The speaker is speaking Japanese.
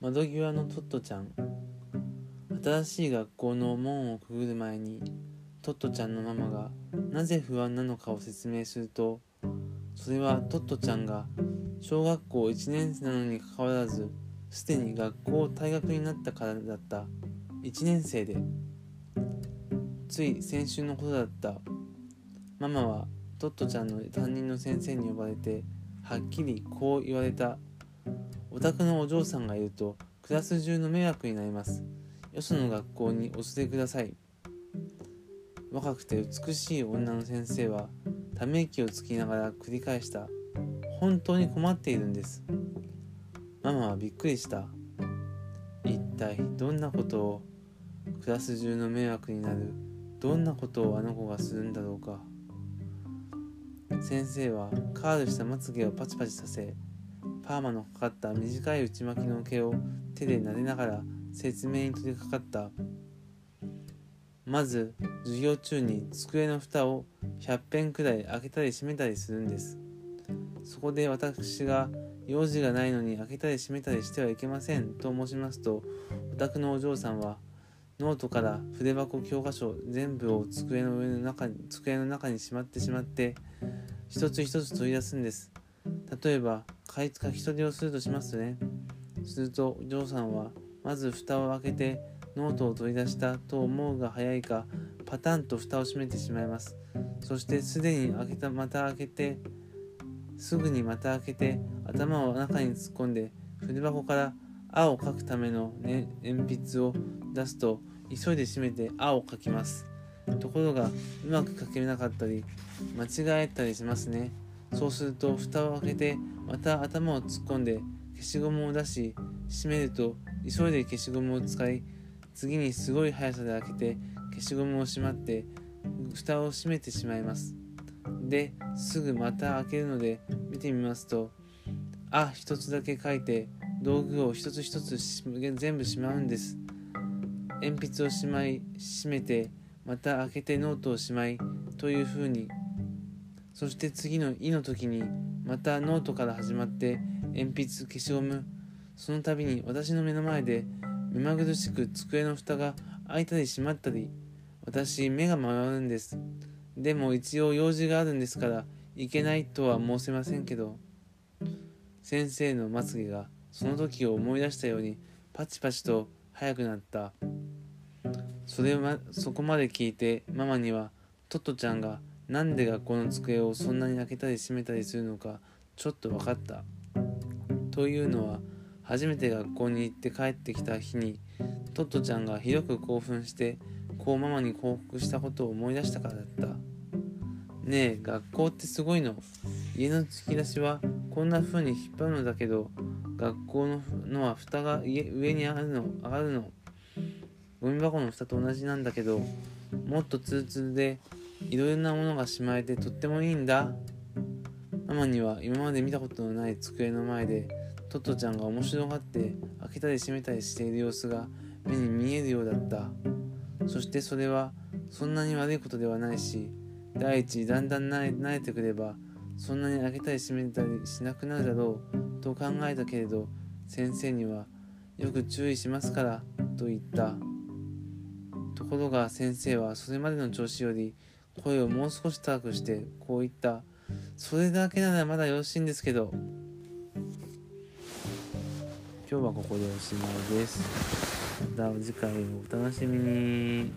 窓際のトットちゃん。新しい学校の門をくぐる前にトットちゃんのママがなぜ不安なのかを説明するとそれはトットちゃんが小学校1年生なのにかかわらずすでに学校を退学になったからだった。1年生で。つい先週のことだった。ママはトットちゃんの担任の先生に呼ばれてはっきりこう言われた。お宅のお嬢さんがいるとクラス中の迷惑になります。よその学校にお連れください。若くて美しい女の先生はため息をつきながら繰り返した。本当に困っているんです。ママはびっくりした。一体どんなことをクラス中の迷惑になる。どんなことをあの子がするんだろうか。先生はカールしたまつげをパチパチさせパーマのかかった短い内巻きの毛を手で撫でながら説明に取り掛かった。まず授業中に机の蓋を100遍くらい開けたり閉めたりするんです。そこで私が用事がないのに開けたり閉めたりしてはいけませんと申しますとお宅のお嬢さんはノートから筆箱教科書全部を机の上の中に机の中にしまってしまって一つ一つ取り出すんです。例えば書き取りをするとしますね。するとお嬢さんはまず蓋を開けてノートを取り出したと思うが早いかパタンと蓋を閉めてしまいます。そしてすでに開けたまた開けてすぐにまた開けて頭を中に突っ込んで筆箱から「あ」を書くための、ね、鉛筆を出すと急いで閉めて「あ」を書きます。ところがうまく書けなかったり間違えたりしますね。そうすると蓋を開けてまた頭を突っ込んで消しゴムを出し閉めると急いで消しゴムを使い次にすごい速さで開けて消しゴムをしまって蓋を閉めてしまいます。ですぐまた開けるので見てみますと「あ」一つだけ書いて道具を一つ一つ全部しまうんです。鉛筆をしまい閉めてまた開けてノートをしまいというふうにそして次の「い」の時にまたノートから始まって鉛筆消しゴム。その度に私の目の前で目まぐるしく机の蓋が開いたり閉まったり。私目が回るんです。でも一応用事があるんですからいけないとは申せませんけど。先生のまつげがその時を思い出したようにパチパチと速くなった。それはそこまで聞いてママにはトットちゃんがなんで学校の机をそんなに開けたり閉めたりするのかちょっと分かった。というのは初めて学校に行って帰ってきた日にトットちゃんがひどく興奮してこうママに報告したことを思い出したからだった。ねえ学校ってすごいの。家の突き出しはこんな風に引っ張るのだけど学校ののは蓋が上に上がるの上がるの。ゴミ箱の蓋と同じなんだけどもっとツルツルでいろいろなものがしまえてとってもいいんだ。ママには今まで見たことのない机の前でトットちゃんが面白がって開けたり閉めたりしている様子が目に見えるようだった。そしてそれはそんなに悪いことではないし第一だんだん慣れてくればそんなに開けたり閉めたりしなくなるだろうと考えたけれど先生にはよく注意しますからと言った。ところが先生はそれまでの調子より声をもう少し高くしてこういったそれだけならまだよろしいんですけど。今日はここでおしまいです。また次回をお楽しみに。